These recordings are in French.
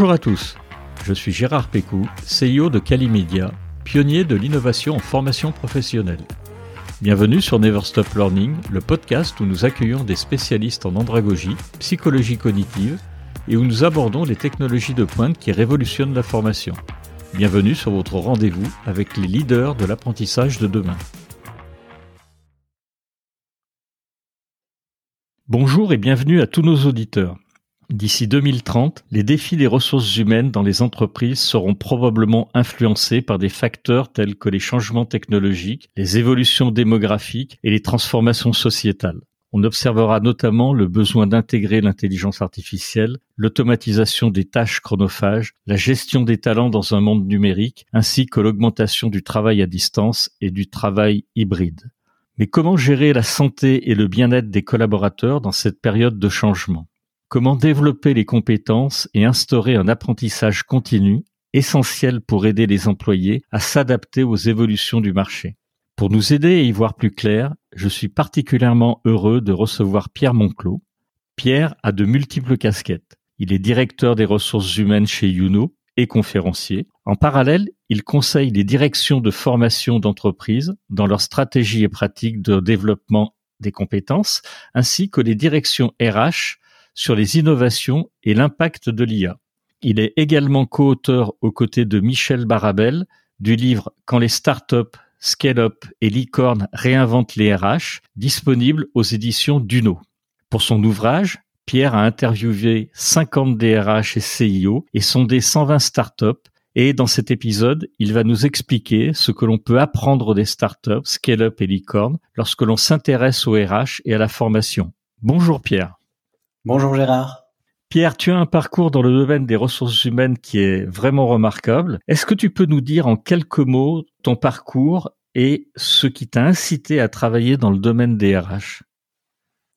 Bonjour à tous, je suis Gérard Pécou, CEO de Calimedia, pionnier de l'innovation en formation professionnelle. Bienvenue sur Never Stop Learning, le podcast où nous accueillons des spécialistes en andragogie, psychologie cognitive et où nous abordons les technologies de pointe qui révolutionnent la formation. Bienvenue sur votre rendez-vous avec les leaders de l'apprentissage de demain. Bonjour et bienvenue à tous nos auditeurs. D'ici 2030, les défis des ressources humaines dans les entreprises seront probablement influencés par des facteurs tels que les changements technologiques, les évolutions démographiques et les transformations sociétales. On observera notamment le besoin d'intégrer l'intelligence artificielle, l'automatisation des tâches chronophages, la gestion des talents dans un monde numérique, ainsi que l'augmentation du travail à distance et du travail hybride. Mais comment gérer la santé et le bien-être des collaborateurs dans cette période de changement? Comment développer les compétences et instaurer un apprentissage continu essentiel pour aider les employés à s'adapter aux évolutions du marché? Pour nous aider à y voir plus clair, je suis particulièrement heureux de recevoir Pierre Monclos. Pierre a de multiples casquettes. Il est directeur des ressources humaines chez Youno et conférencier. En parallèle, il conseille les directions de formation d'entreprises dans leur stratégie et pratique de développement des compétences, ainsi que les directions RH sur les innovations et l'impact de l'IA. Il est également co-auteur aux côtés de Michel Barabel du livre Quand les startups, scale-up et licorne réinventent les RH, disponible aux éditions Duno. Pour son ouvrage, Pierre a interviewé 50 DRH et CIO et sondé 120 startups et dans cet épisode, il va nous expliquer ce que l'on peut apprendre des startups, scale-up et licorne lorsque l'on s'intéresse au RH et à la formation. Bonjour Pierre. Bonjour Gérard. Pierre, tu as un parcours dans le domaine des ressources humaines qui est vraiment remarquable. Est-ce que tu peux nous dire en quelques mots ton parcours et ce qui t'a incité à travailler dans le domaine des RH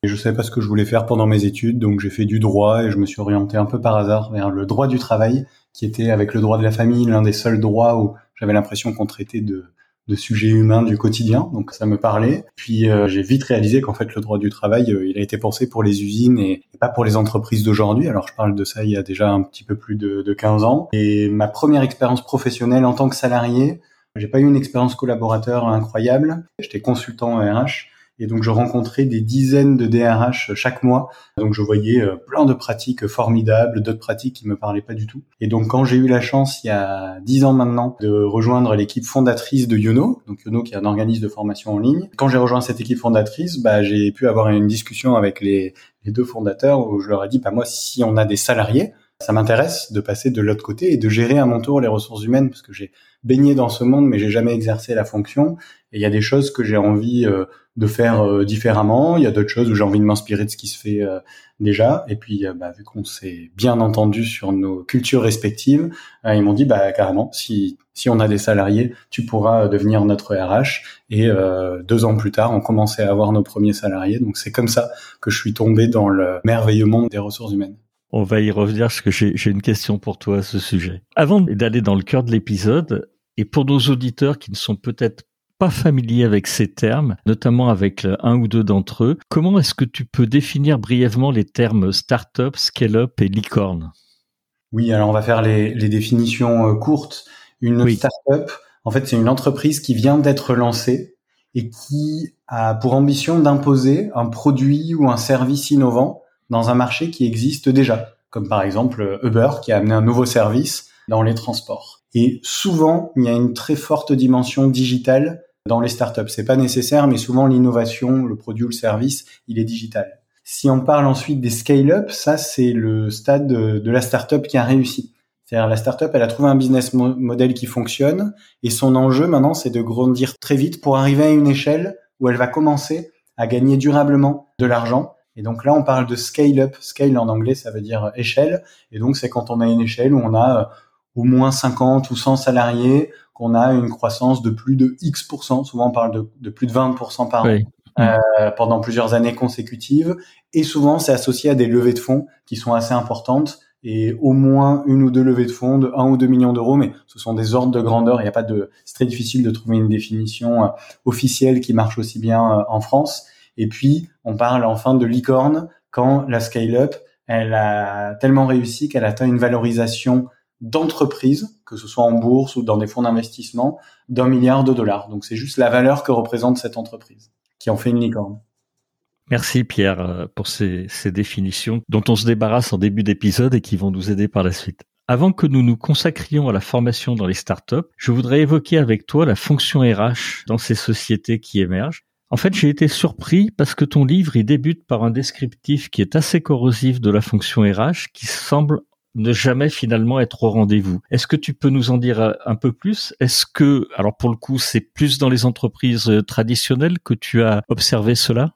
je ne savais pas ce que je voulais faire pendant mes études, donc j'ai fait du droit et je me suis orienté un peu par hasard vers le droit du travail, qui était avec le droit de la famille l'un des seuls droits où j'avais l'impression qu'on traitait de de sujets humains du quotidien, donc ça me parlait. Puis euh, j'ai vite réalisé qu'en fait le droit du travail, euh, il a été pensé pour les usines et, pas pour les entreprises d'aujourd'hui. Alors je parle de ça il y a déjà un petit peu plus de, de 15 ans. Et ma première expérience professionnelle en tant que salarié, j'ai pas eu une expérience collaborateur incroyable. J'étais consultant RH et donc je rencontrais des dizaines de DRH chaque mois. Donc je voyais euh, plein de pratiques formidables, d'autres pratiques qui me parlaient pas du tout. Et donc quand j'ai eu la chance il y a dix ans maintenant de rejoindre l'équipe fondatrice de Yono, donc Yono qui est un organisme de formation en ligne. Quand j'ai rejoint cette équipe fondatrice, bah, j'ai pu avoir une discussion avec les, les deux fondateurs où je leur ai dit, bah moi si on a des salariés, ça m'intéresse de passer de l'autre côté et de gérer à mon tour les ressources humaines parce que j'ai baigné dans ce monde mais j'ai jamais exercé la fonction. Et il y a des choses que j'ai envie euh, de faire euh, différemment, il y a d'autres choses où j'ai envie de m'inspirer de ce qui se fait euh, déjà. Et puis bah, vu qu'on s'est bien entendu sur nos cultures respectives, ils m'ont dit bah carrément si si on a des salariés, tu pourras devenir notre RH et deux ans plus tard, on commençait à avoir nos premiers salariés. Donc c'est comme ça que je suis tombé dans le merveilleux monde des ressources humaines. On va y revenir parce que j'ai une question pour toi à ce sujet. Avant d'aller dans le cœur de l'épisode, et pour nos auditeurs qui ne sont peut-être pas familiers avec ces termes, notamment avec un ou deux d'entre eux, comment est-ce que tu peux définir brièvement les termes startup, scale-up et licorne? Oui, alors on va faire les, définitions euh, courtes. Une startup, en fait, c'est une entreprise qui vient d'être lancée et qui a pour ambition d'imposer un produit ou un service innovant dans un marché qui existe déjà, comme par exemple Uber qui a amené un nouveau service dans les transports. Et souvent, il y a une très forte dimension digitale dans les startups. C'est pas nécessaire, mais souvent l'innovation, le produit ou le service, il est digital. Si on parle ensuite des scale-up, ça c'est le stade de la startup qui a réussi. C'est-à-dire la startup, elle a trouvé un business model qui fonctionne et son enjeu maintenant, c'est de grandir très vite pour arriver à une échelle où elle va commencer à gagner durablement de l'argent et donc là, on parle de scale up. Scale en anglais, ça veut dire échelle. Et donc, c'est quand on a une échelle où on a euh, au moins 50 ou 100 salariés, qu'on a une croissance de plus de X%. Souvent, on parle de, plus de 20% par an. Euh, pendant plusieurs années consécutives. Et souvent, c'est associé à des levées de fonds qui sont assez importantes et au moins une ou deux levées de fonds de 1 ou 2 millions d'euros, mais ce sont des ordres de grandeur. Il n'y a pas de, c'est très difficile de trouver une définition euh, officielle qui marche aussi bien en France. Et puis, on parle enfin de licorne quand la scale-up elle a tellement réussi qu'elle atteint une valorisation d'entreprise, que ce soit en bourse ou dans des fonds d'investissement, d'un milliard de dollars. Donc c'est juste la valeur que représente cette entreprise qui en fait une licorne. Merci Pierre euh, pour ces, ces définitions dont on se débarrasse en début d'épisode et qui vont nous aider par la suite. Avant que nous nous consacrions à la formation dans les startups, je voudrais évoquer avec toi la fonction RH dans ces sociétés qui émergent. En fait, j'ai été surpris parce que ton livre, il débute par un descriptif qui est assez corrosif de la fonction RH qui semble ne jamais finalement être au rendez-vous. Est-ce que tu peux nous en dire euh, un peu plus? Est-ce que, alors pour le coup, c'est plus dans les entreprises euh, traditionnelles que tu as observé cela?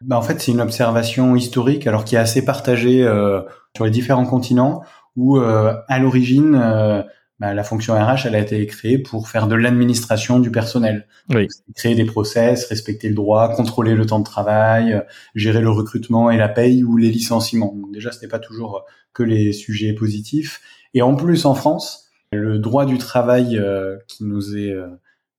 Bah en fait, c'est une observation historique, alors qui est assez partagée euh, sur les différents continents, où à l'origine, bah, la fonction RH, elle a été créée pour faire de l'administration du personnel. Oui. Créer des process, respecter le droit, contrôler le temps de travail, gérer le recrutement et la paye ou les licenciements. Donc déjà, c'était pas toujours que les sujets positifs. Et en plus, en France, le droit du travail euh, qui nous est euh,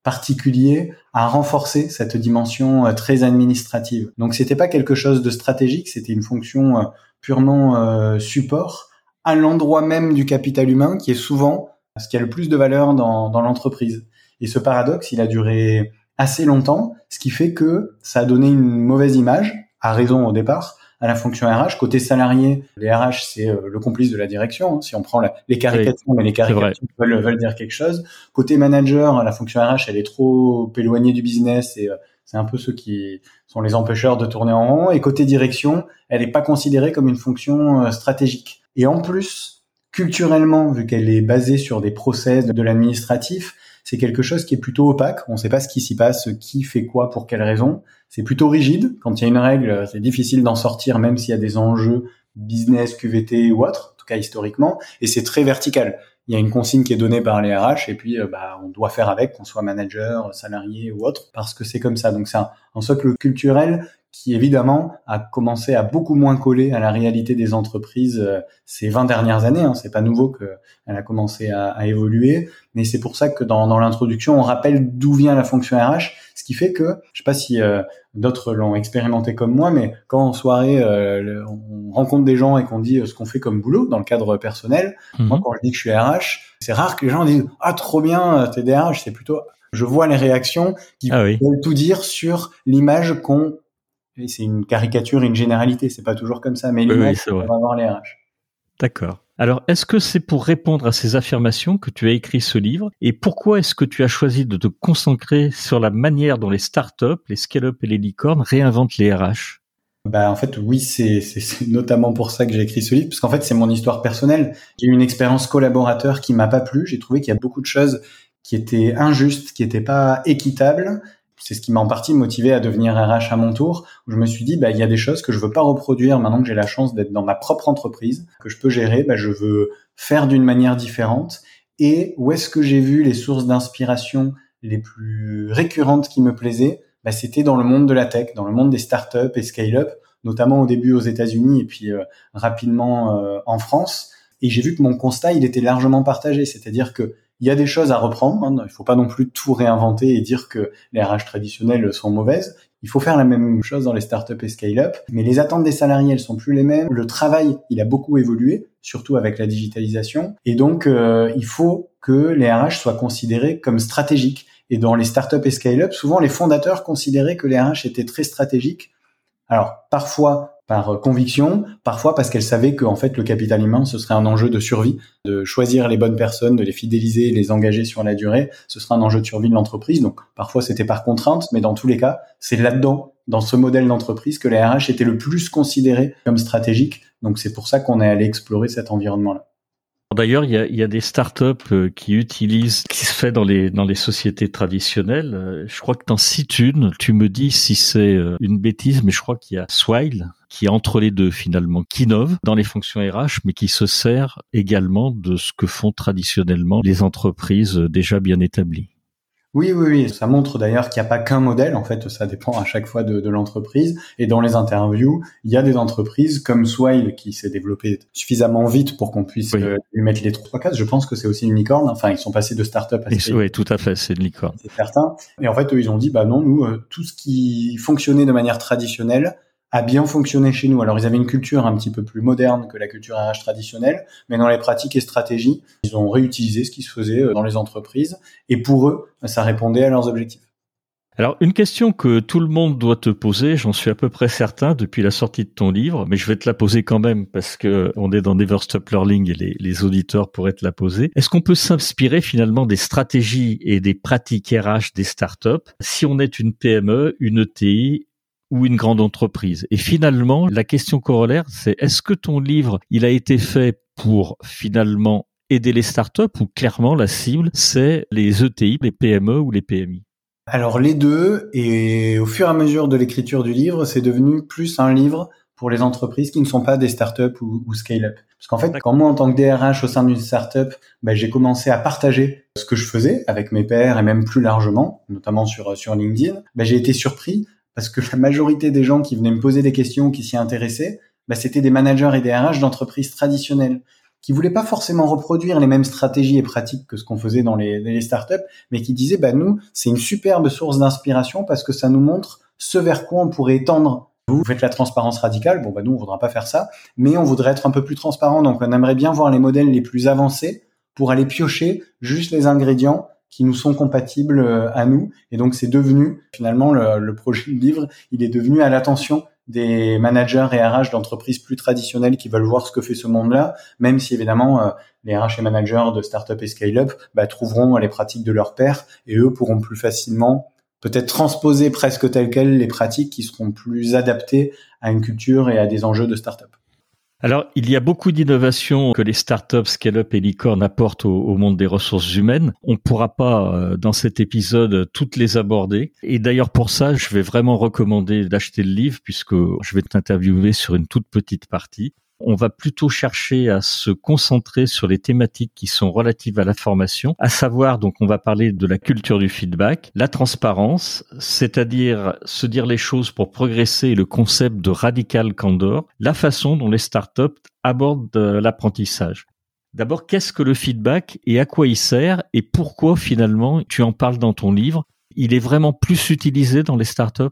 particulier a renforcé cette dimension euh, très administrative. Donc c'était pas quelque chose de stratégique, c'était une fonction purement support à l'endroit même du capital humain qui est souvent ce qui a le plus de valeur dans, dans l'entreprise. Et ce paradoxe, il a duré assez longtemps, ce qui fait que ça a donné une mauvaise image, à raison au départ, à la fonction RH. Côté salarié, les RH, c'est euh, le complice de la direction. Hein, si on prend les caricatures, mais les caricatures veulent, veulent, dire quelque chose. Côté manager, la fonction RH, elle est trop éloignée du business et euh, c'est un peu ceux qui sont les empêcheurs de tourner en rond. Et côté direction, elle n'est pas considérée comme une fonction euh, stratégique. Et en plus, culturellement, vu qu'elle est basée sur des process de l'administratif, c'est quelque chose qui est plutôt opaque. On ne sait pas ce qui s'y passe, qui fait quoi, pour quelle raison. C'est plutôt rigide. Quand il y a une règle, c'est difficile d'en sortir, même s'il y a des enjeux business, QVT ou autre, en tout cas historiquement. Et c'est très vertical. Il y a une consigne qui est donnée par les RH et puis euh, bah, on doit faire avec, qu'on soit manager, salarié ou autre, parce que c'est comme ça. Donc c'est un, un socle culturel qui évidemment a commencé à beaucoup moins coller à la réalité des entreprises euh, ces 20 dernières années. Hein. C'est pas nouveau qu'elle a commencé à, à, évoluer, mais c'est pour ça que dans, dans l'introduction, on rappelle d'où vient la fonction RH, ce qui fait que, je sais pas si euh, d'autres l'ont expérimenté comme moi, mais quand en soirée euh, on rencontre des gens et qu'on dit ce qu'on fait comme boulot dans le cadre personnel, mhm. moi quand je dis que je suis RH, c'est rare que les gens disent ah trop bien t'es DRH, c'est plutôt je vois les réactions qui ah veulent tout dire sur l'image qu'on c'est une caricature, une généralité, c'est pas toujours comme ça, mais l'image va avoir les RH. D'accord. Alors, est-ce que c'est pour répondre à ces affirmations que tu as écrit ce livre Et pourquoi est-ce que tu as choisi de te concentrer sur la manière dont les startups, les scale-up et les licornes réinventent les RH? Bah, en fait, oui, c'est notamment pour ça que j'ai écrit ce livre, parce qu'en fait, c'est mon histoire personnelle. J'ai eu une expérience collaborateur qui m'a pas plu. J'ai trouvé qu'il y a beaucoup de choses qui étaient injustes, qui n'étaient pas équitables, c'est ce qui m'a en partie motivé à devenir RH à mon tour. Je me suis dit, bah, il y a des choses que je veux pas reproduire maintenant que j'ai la chance d'être dans ma propre entreprise, que je peux gérer. Bah, je veux faire d'une manière différente. Et où est-ce que j'ai vu les sources d'inspiration les plus récurrentes qui me plaisaient? Bah, C'était dans le monde de la tech, dans le monde des startups et scale-up, notamment au début aux États-Unis et puis euh, rapidement euh, en France. Et j'ai vu que mon constat, il était largement partagé. C'est-à-dire que il y a des choses à reprendre. Hein. Il ne faut pas non plus tout réinventer et dire que les RH traditionnelles sont mauvaises. Il faut faire la même chose dans les startups et scale-up. Mais les attentes des salariés, elles sont plus les mêmes. Le travail, il a beaucoup évolué, surtout avec la digitalisation. Et donc, euh, il faut que les RH soient considérés comme stratégiques. Et dans les startups et scale-up, souvent les fondateurs considéraient que les RH étaient très stratégiques. Alors, parfois, par euh, conviction, parfois parce qu'elle savait qu'en fait le capital humain ce serait un enjeu de survie, de choisir les bonnes personnes, de les fidéliser, les engager sur la durée, ce sera un enjeu de survie de l'entreprise. Donc parfois c'était par contrainte, mais dans tous les cas, c'est là-dedans, dans ce modèle d'entreprise, que les RH étaient le plus considérés comme stratégiques. Donc c'est pour ça qu'on est allé explorer cet environnement-là. D'ailleurs, il y a, y a, des startups euh, qui utilisent, qui se fait dans les dans les sociétés traditionnelles. Euh, je crois que t'en cites une. Tu me dis si c'est une bêtise, mais je crois qu'il y a Swile qui est entre les deux finalement, qui innove dans les fonctions RH, mais qui se sert également de ce que font traditionnellement les entreprises déjà bien établies. Oui, oui, oui. Ça montre d'ailleurs qu'il n'y a pas qu'un modèle. En fait, ça dépend à chaque fois de, de l'entreprise. Et dans les interviews, il y a des entreprises comme Swile qui s'est développé suffisamment vite pour qu'on puisse euh, lui mettre les trois cases. Je pense que c'est aussi une licorne. Enfin, ils sont passés de start-up à Oui, tout à fait, c'est une licorne. C'est certain. Et en fait, eux, ils ont dit, bah non, nous, euh, tout ce qui fonctionnait de manière traditionnelle, a bien fonctionné chez nous. Alors ils avaient une culture un petit peu plus moderne que la culture RH traditionnelle, mais dans les pratiques et stratégies, ils ont réutilisé ce qui se faisait euh, dans les entreprises et pour eux, ça répondait à leurs objectifs. Alors, une question que tout le monde doit te poser, j'en suis à peu près certain depuis la sortie de ton livre, mais je vais te la poser quand même parce que on est dans Never Stop Learning et les auditeurs pourraient te la poser. Est-ce qu'on peut s'inspirer finalement des stratégies et des pratiques RH des startups? Si on est une PME, une ETI ou une grande entreprise. Et finalement, la question corollaire, c'est est-ce que ton livre, il a été fait pour finalement aider les startups ou clairement la cible, c'est les ETI, les PME ou les PMI alors les deux, et au fur et à mesure de l'écriture du livre, c'est devenu plus un livre pour les entreprises qui ne sont pas des startups ou, ou scale-up. Parce qu'en fait, quand moi, en tant que DRH au sein d'une startup, ben, j'ai commencé à partager ce que je faisais avec mes pairs et même plus largement, notamment sur, sur LinkedIn, ben, j'ai été surpris parce que la majorité des gens qui venaient me poser des questions, qui s'y intéressaient, ben, c'était des managers et des RH d'entreprises traditionnelles qui voulaient pas forcément reproduire les mêmes stratégies et pratiques que ce qu'on faisait dans les, startups, mais qui disaient, bah nous, c'est une superbe source d'inspiration parce que ça nous montre ce vers quoi on pourrait tendre. Vous faites la transparence radicale, bon bah nous on voudra pas faire ça, mais on voudrait être un peu plus transparent, donc on aimerait bien voir les modèles les plus avancés pour aller piocher juste les ingrédients qui nous sont compatibles euh, à nous. Et donc c'est devenu finalement le, projet de livre, il est devenu à l'attention des managers et RH d'entreprises plus traditionnelles qui veulent voir ce que fait ce monde-là, même si évidemment euh, les RH et managers de start-up et scale-up bah, trouveront les pratiques de leur père et eux pourront plus facilement peut-être transposer presque telles quelles les pratiques qui seront plus adaptées à une culture et à des enjeux de start-up. Alors, il y a beaucoup d'innovations que les startups, scale-up et licorne apportent au, monde des ressources humaines. On ne pourra pas, euh, dans cet épisode, toutes les aborder. Et d'ailleurs, pour ça, je vais vraiment recommander d'acheter le livre puisque je vais t'interviewer sur une toute petite partie on va plutôt chercher à se concentrer sur les thématiques qui sont relatives à la formation, à savoir donc on va parler de la culture du feedback, la transparence, c'est-à-dire se dire les choses pour progresser le concept de radical candor, la façon dont les startups abordent euh, l'apprentissage. D'abord, qu'est-ce que le feedback et à quoi il sert et pourquoi finalement tu en parles dans ton livre? Il est vraiment plus utilisé dans les startups?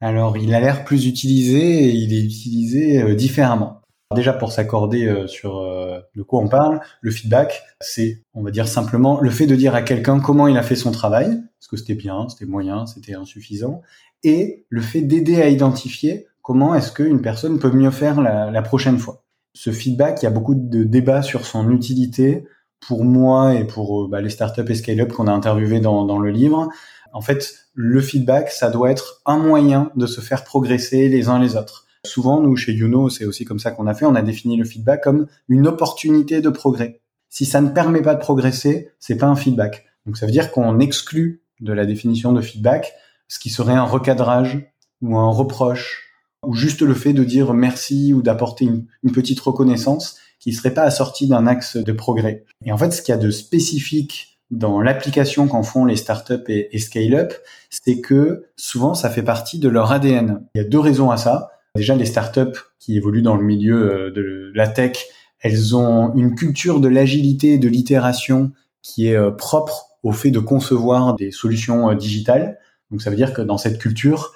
Alors, il a l'air plus utilisé et il est utilisé euh, différemment. Déjà pour s'accorder euh, sur euh, de quoi on parle, le feedback, c'est, on va dire simplement, le fait de dire à quelqu'un comment il a fait son travail, est-ce que c'était bien, c'était moyen, c'était insuffisant, et le fait d'aider à identifier comment est-ce qu'une personne peut mieux faire la, prochaine fois. Ce feedback, il y a beaucoup de débats sur son utilité pour moi et pour euh, bah, les startups et scale-up qu'on a interviewés dans le livre. En fait, le feedback, ça doit être un moyen de se faire progresser les uns les autres. Souvent, nous, chez Youno, c'est aussi comme ça qu'on a fait, on a défini le feedback comme une opportunité de progrès. Si ça ne permet pas de progresser, c'est pas un feedback. Donc ça veut dire qu'on exclut de la définition de feedback ce qui serait un recadrage ou un reproche ou juste le fait de dire merci ou d'apporter une, petite reconnaissance qui serait pas assortie d'un axe de progrès. Et en fait, ce qu'il y a de spécifique dans l'application qu'en font les startups et, et scale-up, c'est que souvent ça fait partie de leur ADN. Il y a deux raisons à ça. Déjà, les startups qui évoluent dans le milieu euh, de la tech, elles ont une culture de l'agilité de l'itération qui est euh, propre au fait de concevoir des solutions euh, digitales. Donc ça veut dire que dans cette culture,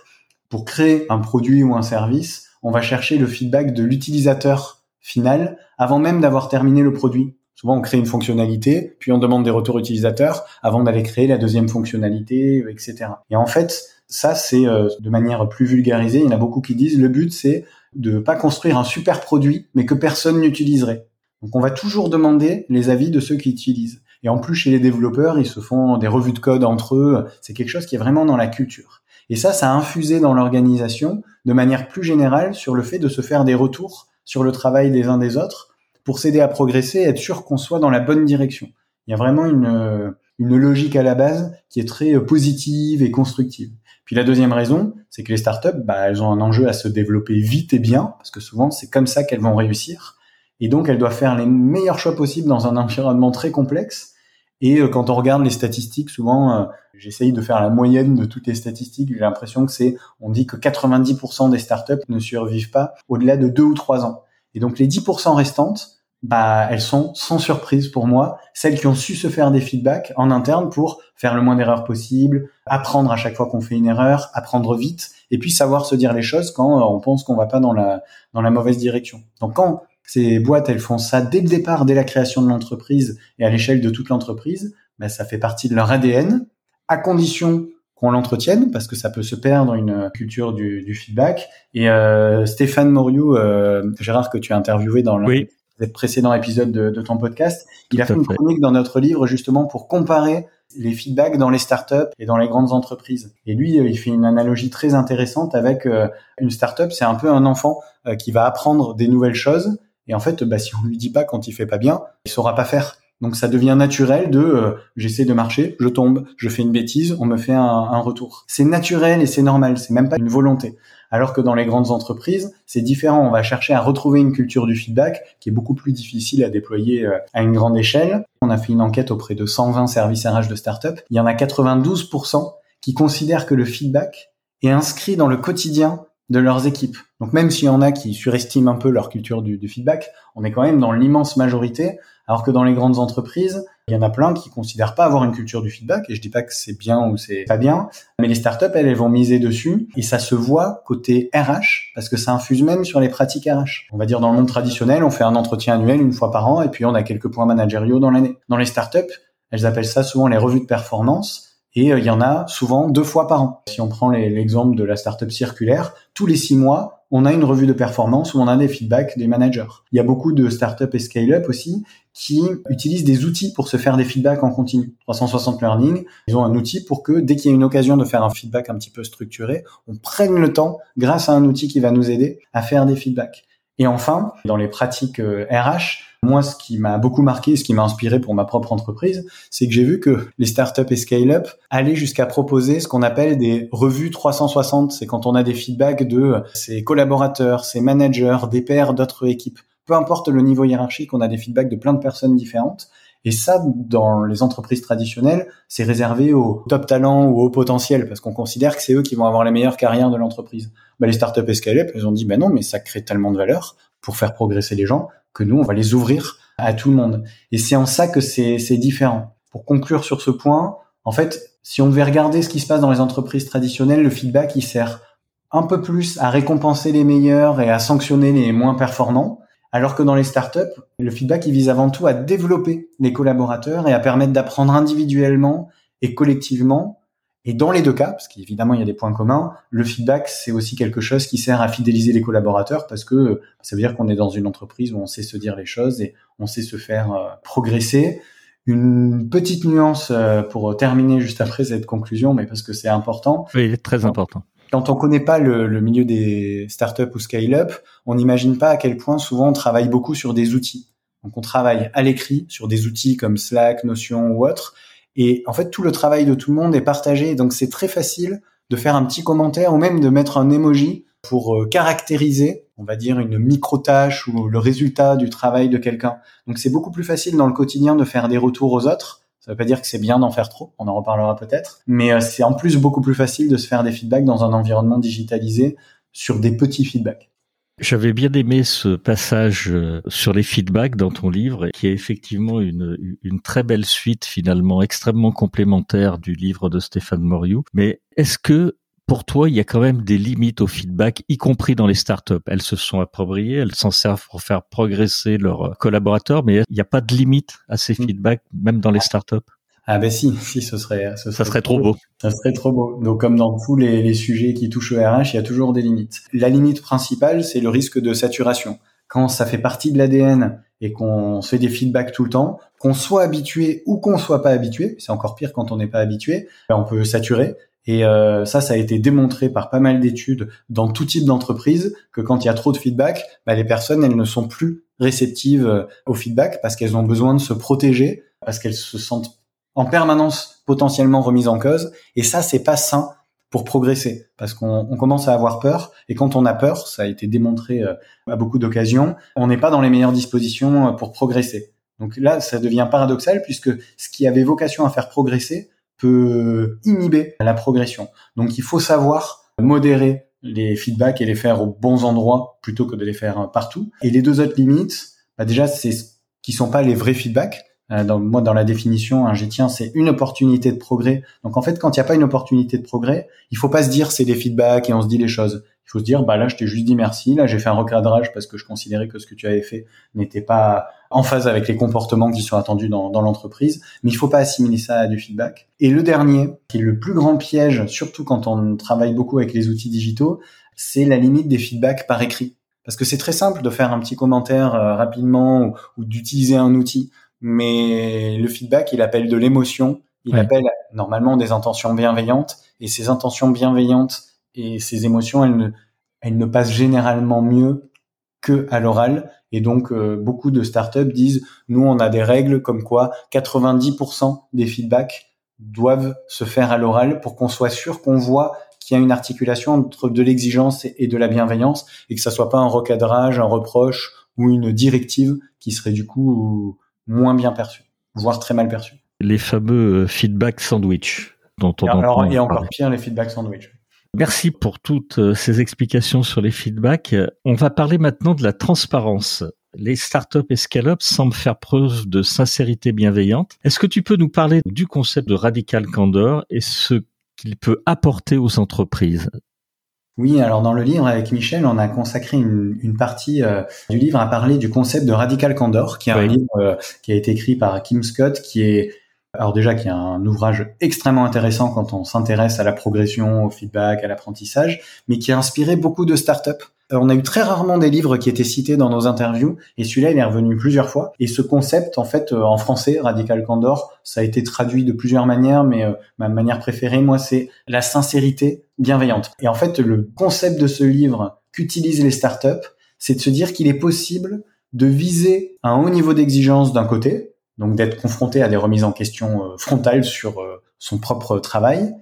pour créer un produit ou un service, on va chercher le feedback de l'utilisateur final avant même d'avoir terminé le produit. Souvent, on crée une fonctionnalité, puis on demande des retours utilisateurs avant d'aller créer la deuxième fonctionnalité, etc. Et en fait, ça, c'est euh, de manière plus vulgarisée. Il y en a beaucoup qui disent le but, c'est de pas construire un super produit, mais que personne n'utiliserait. Donc, on va toujours demander les avis de ceux qui utilisent. Et en plus, chez les développeurs, ils se font des revues de code entre eux. C'est quelque chose qui est vraiment dans la culture. Et ça, ça a infusé dans l'organisation de manière plus générale sur le fait de se faire des retours sur le travail des uns des autres pour s'aider à progresser et être sûr qu'on soit dans la bonne direction. Il y a vraiment une, une logique à la base qui est très positive et constructive. Puis la deuxième raison, c'est que les startups, bah, elles ont un enjeu à se développer vite et bien, parce que souvent c'est comme ça qu'elles vont réussir. Et donc elles doivent faire les meilleurs choix possibles dans un environnement très complexe. Et euh, quand on regarde les statistiques, souvent, euh, j'essaye de faire la moyenne de toutes les statistiques. J'ai l'impression que c'est, on dit que 90% des startups ne survivent pas au-delà de deux ou trois ans. Et donc les 10% restantes, bah elles sont sans surprise pour moi celles qui ont su se faire des feedbacks en interne pour faire le moins d'erreurs possible, apprendre à chaque fois qu'on fait une erreur, apprendre vite et puis savoir se dire les choses quand on pense qu'on va pas dans la dans la mauvaise direction. Donc quand ces boîtes elles font ça dès le départ, dès la création de l'entreprise et à l'échelle de toute l'entreprise, bah, ça fait partie de leur ADN à condition qu'on l'entretienne parce que ça peut se perdre une culture du, du feedback. Et euh, Stéphane Moriou, euh, Gérard que tu as interviewé dans le précédent épisode de, de, ton podcast, il a fait une chronique dans notre livre justement pour comparer les feedbacks dans les startups et dans les grandes entreprises. Et lui, euh, il fait une analogie très intéressante avec euh, une startup, c'est un peu un enfant euh, qui va apprendre des nouvelles choses. Et en fait, bah, si on lui dit pas quand il fait pas bien, il saura pas faire. Donc ça devient naturel de euh, j'essaie de marcher, je tombe, je fais une bêtise, on me fait un, un retour. C'est naturel et c'est normal, c'est même pas une volonté. Alors que dans les grandes entreprises, c'est différent. On va chercher à retrouver une culture du feedback qui est beaucoup plus difficile à déployer euh, à une grande échelle. On a fait une enquête auprès de 120 services RH de start-up. Il y en a 92% qui considèrent que le feedback est inscrit dans le quotidien de leurs équipes. Donc même s'il y en a qui surestiment un peu leur culture du, du feedback, on est quand même dans l'immense majorité alors que dans les grandes entreprises, il y en a plein qui considèrent pas avoir une culture du feedback, et je dis pas que c'est bien ou c'est pas bien, mais les startups, elles, elles vont miser dessus, et ça se voit côté RH, parce que ça infuse même sur les pratiques RH. On va dire dans le monde traditionnel, on fait un entretien annuel une fois par an, et puis on a quelques points managériaux dans l'année. Dans les startups, elles appellent ça souvent les revues de performance, et euh, il y en a souvent deux fois par an. Si on prend l'exemple de la startup circulaire, tous les six mois, on a une revue de performance où on a des feedbacks des managers. Il y a beaucoup de startups et scale-up aussi qui utilisent des outils pour se faire des feedbacks en continu. 360 Learning, ils ont un outil pour que dès qu'il y a une occasion de faire un feedback un petit peu structuré, on prenne le temps, grâce à un outil qui va nous aider à faire des feedbacks. Et enfin, dans les pratiques RH, euh, moi, ce qui m'a beaucoup marqué, ce qui m'a inspiré pour ma propre entreprise, c'est que j'ai vu que les startups et scale-up allaient jusqu'à proposer ce qu'on appelle des revues 360. C'est quand on a des feedbacks de ses collaborateurs, ses managers, des pairs d'autres équipes. Peu importe le niveau hiérarchique, on a des feedbacks de plein de personnes différentes. Et ça, dans les entreprises traditionnelles, c'est réservé aux top talents ou aux potentiels, parce qu'on considère que c'est eux qui vont avoir les meilleures carrières de l'entreprise. Bah, les startups et scale-up, ils ont dit, bah non, mais ça crée tellement de valeur pour faire progresser les gens que nous, on va les ouvrir à tout le monde. Et c'est en ça que c'est différent. Pour conclure sur ce point, en fait, si on devait regarder ce qui se passe dans les entreprises traditionnelles, le feedback, il sert un peu plus à récompenser les meilleurs et à sanctionner les moins performants. Alors que dans les startups, le feedback, il vise avant tout à développer les collaborateurs et à permettre d'apprendre individuellement et collectivement et dans les deux cas, parce qu'évidemment il y a des points communs, le feedback c'est aussi quelque chose qui sert à fidéliser les collaborateurs parce que ça veut dire qu'on est dans une entreprise où on sait se dire les choses et on sait se faire euh, progresser. Une petite nuance euh, pour terminer juste après cette conclusion, mais parce que c'est important. Oui, il est très important. Quand on connaît pas le, le milieu des startups ou scale-up, on n'imagine pas à quel point souvent on travaille beaucoup sur des outils. Donc on travaille à l'écrit sur des outils comme Slack, Notion ou autres, et en fait, tout le travail de tout le monde est partagé. Donc, c'est très facile de faire un petit commentaire ou même de mettre un emoji pour euh, caractériser, on va dire, une micro-tâche ou le résultat du travail de quelqu'un. Donc, c'est beaucoup plus facile dans le quotidien de faire des retours aux autres. Ça veut pas dire que c'est bien d'en faire trop, on en reparlera peut-être. Mais euh, c'est en plus beaucoup plus facile de se faire des feedbacks dans un environnement digitalisé sur des petits feedbacks. J'avais bien aimé ce passage euh, sur les feedbacks dans ton livre, qui est effectivement une, une très belle suite finalement extrêmement complémentaire du livre de Stéphane Moriou. Mais est-ce que pour toi, il y a quand même des limites au feedback, y compris dans les startups. Elles se sont appropriées, elles s'en servent pour faire progresser leurs collaborateurs, mais il n'y a pas de limite à ces mm. feedbacks, même dans les startups. Ah ben si, si ce serait, ce serait ça serait trop beau. Ça serait trop beau. Donc comme dans tous les, les sujets qui touchent au RH, il y a toujours des limites. La limite principale, c'est le risque de saturation. Quand ça fait partie de l'ADN et qu'on fait des feedbacks tout le temps, qu'on soit habitué ou qu'on soit pas habitué, c'est encore pire quand on n'est pas habitué, ben, on peut saturer. Et euh, ça, ça a été démontré par pas mal d'études dans tout type d'entreprise que quand il y a trop de feedback, ben, les personnes elles ne sont plus réceptives euh, au feedback parce qu'elles ont besoin de se protéger, parce qu'elles se sentent en permanence potentiellement remise en cause. Et ça, c'est pas sain pour progresser, parce qu'on commence à avoir peur. Et quand on a peur, ça a été démontré euh, à beaucoup d'occasions, on n'est pas dans les meilleures dispositions euh, pour progresser. Donc là, ça devient paradoxal puisque ce qui avait vocation à faire progresser peut inhiber la progression. Donc il faut savoir modérer les feedbacks et les faire aux bons endroits plutôt que de les faire partout. Et les deux autres limites, bah déjà c'est qui sont pas les vrais feedbacks. Euh, dans, moi, dans la définition, un tiens, c'est une opportunité de progrès. Donc, en fait, quand il n'y a pas une opportunité de progrès, il faut pas se dire c'est des feedbacks et on se dit les choses. Il faut se dire, bah là, je t'ai juste dit merci. Là, j'ai fait un recadrage parce que je considérais que ce que tu avais fait n'était pas en phase avec les comportements qui sont attendus dans, dans l'entreprise. Mais il faut pas assimiler ça à du feedback. Et le dernier, qui est le plus grand piège, surtout quand on travaille beaucoup avec les outils digitaux, c'est la limite des feedbacks par écrit. Parce que c'est très simple de faire un petit commentaire euh, rapidement ou d'utiliser un outil mais le feedback, il appelle de l'émotion, il appelle normalement des intentions bienveillantes, et ces intentions bienveillantes et ces émotions, elles ne, elles ne passent généralement mieux que à l'oral. Et donc, euh, beaucoup de startups disent, nous, on a des règles comme quoi 90% des feedbacks doivent se faire à l'oral pour qu'on soit sûr qu'on voit qu'il y a une articulation entre de l'exigence et de la bienveillance et que ça soit pas un recadrage, un reproche ou une directive qui serait du coup moins bien perçu, voire très mal perçu. Les fameux euh, feedback sandwich dont on Alors, et encore pire, les feedback sandwich. Merci pour toutes euh, ces explications sur les feedbacks. On va parler maintenant de la transparence. Les startups et scale-up semblent faire preuve de sincérité bienveillante. Est-ce que tu peux nous parler du concept de radical candor et ce qu'il peut apporter aux entreprises? Oui, alors dans le livre avec Michel, on a consacré une, une partie euh, du livre à parler du concept de radical candor, qui est un livre euh, qui a été écrit par Kim Scott, qui est alors déjà qui est un ouvrage extrêmement intéressant quand on s'intéresse à la progression, au feedback, à l'apprentissage, mais qui a inspiré beaucoup de startups euh, on a eu très rarement des livres qui étaient cités dans nos interviews, et celui-là, il est revenu plusieurs fois. Et ce concept, en fait, euh, en français, Radical Candor, ça a été traduit de plusieurs manières, mais euh, ma manière préférée, moi, c'est la sincérité bienveillante. Et en fait, le concept de ce livre qu'utilisent les startups, c'est de se dire qu'il est possible de viser un haut niveau d'exigence d'un côté, donc d'être confronté à des remises en question frontales sur son propre travail,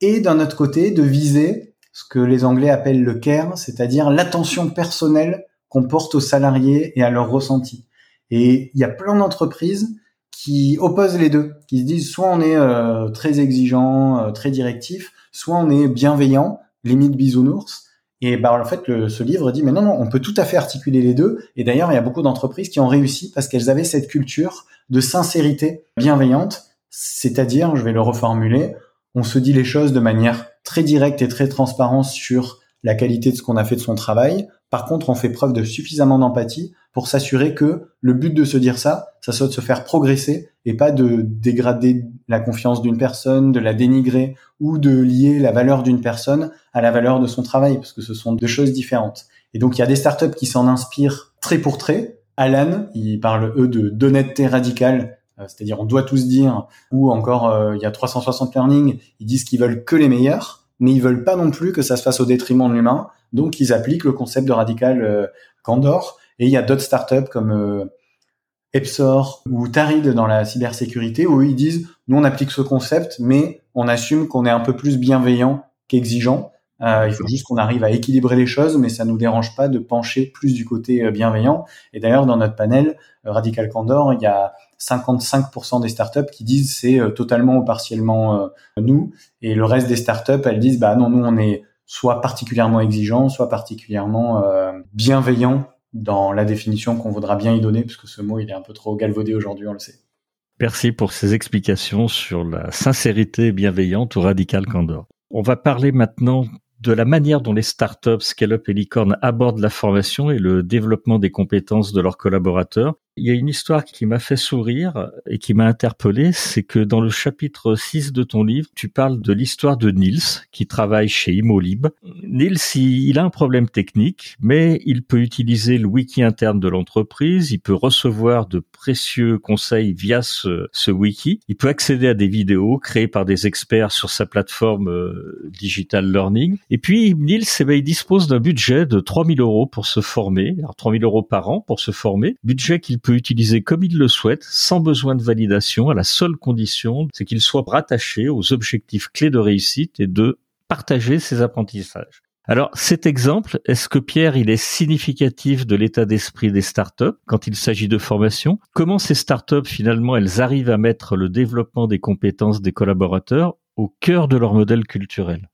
et d'un autre côté, de viser ce que les Anglais appellent le care, c'est-à-dire l'attention personnelle qu'on porte aux salariés et à leurs ressentis. Et il y a plein d'entreprises qui opposent les deux, qui se disent soit on est euh, très exigeant, euh, très directif, soit on est bienveillant, limite bisounours. Et bah en fait, le, ce livre dit mais non non, on peut tout à fait articuler les deux. Et d'ailleurs, il y a beaucoup d'entreprises qui ont réussi parce qu'elles avaient cette culture de sincérité bienveillante, c'est-à-dire, je vais le reformuler, on se dit les choses de manière très directe et très transparente sur la qualité de ce qu'on a fait de son travail. Par contre, on fait preuve de suffisamment d'empathie pour s'assurer que le but de se dire ça, ça soit de se faire progresser et pas de dégrader la confiance d'une personne, de la dénigrer ou de lier la valeur d'une personne à la valeur de son travail, parce que ce sont deux choses différentes. Et donc, il y a des startups qui s'en inspirent trait pour trait. Alan, il parle eux de d'honnêteté radicale euh, c'est-à-dire on doit tous dire, ou encore euh, il y a 360 Learning, ils disent qu'ils veulent que les meilleurs, mais ils veulent pas non plus que ça se fasse au détriment de l'humain, donc ils appliquent le concept de radical euh, Candor, et il y a d'autres startups comme Epsor ou Tarid dans la cybersécurité, où ils disent, nous on applique ce concept, mais on assume qu'on est un peu plus bienveillant qu'exigeant, il faut juste qu'on arrive à équilibrer les choses, mais ça nous dérange pas de pencher plus du côté bienveillant. Et d'ailleurs, dans notre panel Radical Candor, il y a 55% des startups qui disent c'est euh, totalement ou partiellement euh, nous, et le reste des startups, elles disent bah non, nous on est soit particulièrement exigeant, soit particulièrement euh, bienveillant dans la définition qu'on voudra bien y donner, parce que ce mot il est un peu trop galvaudé aujourd'hui, on le sait. Merci pour ces explications sur la sincérité bienveillante ou radical candor. On va parler maintenant de la manière dont les startups, scale-up et licorne abordent la formation et le développement des compétences de leurs collaborateurs. Il y a une histoire qui m'a fait sourire et qui m'a interpellé, c'est que dans le chapitre 6 de ton livre, tu parles de l'histoire de Nils qui travaille chez Imolib. Nils, il a un problème technique, mais il peut utiliser le wiki interne de l'entreprise, il peut recevoir de précieux conseils via ce, wiki, il peut accéder à des vidéos créées par des experts sur sa plateforme euh, Digital Learning. Et puis Nils, eh ben, il dispose d'un budget de 3000 euros pour se former, alors 3000 euros par an pour se former, budget qu'il peut utiliser comme il le souhaite, sans besoin de validation, à la seule condition, c'est qu'il soit rattaché aux objectifs clés de réussite et de partager ses apprentissages. Alors cet exemple, est-ce que Pierre, il est significatif de l'état d'esprit des startups quand il s'agit de formation? Comment ces startups finalement, elles arrivent à mettre le développement des compétences des collaborateurs au cœur de leur modèle culturel?